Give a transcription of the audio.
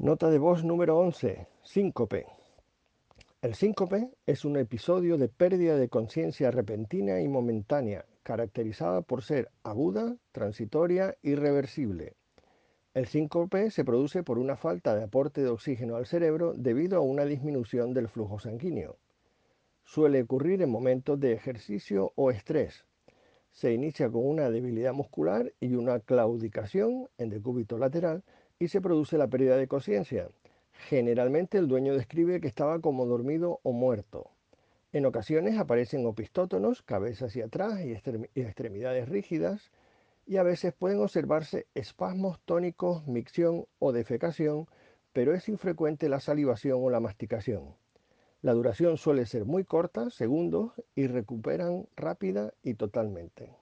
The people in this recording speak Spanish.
Nota de voz número 11. Síncope. El síncope es un episodio de pérdida de conciencia repentina y momentánea, caracterizada por ser aguda, transitoria y reversible. El síncope se produce por una falta de aporte de oxígeno al cerebro debido a una disminución del flujo sanguíneo. Suele ocurrir en momentos de ejercicio o estrés. Se inicia con una debilidad muscular y una claudicación en decúbito lateral y se produce la pérdida de conciencia. Generalmente el dueño describe que estaba como dormido o muerto. En ocasiones aparecen opistótonos, cabeza hacia atrás y, extremidades rígidas, y a veces pueden observarse espasmos tónicos, micción o defecación, pero es infrecuente la salivación o la masticación. La duración suele ser muy corta, segundos, y recuperan rápida y totalmente.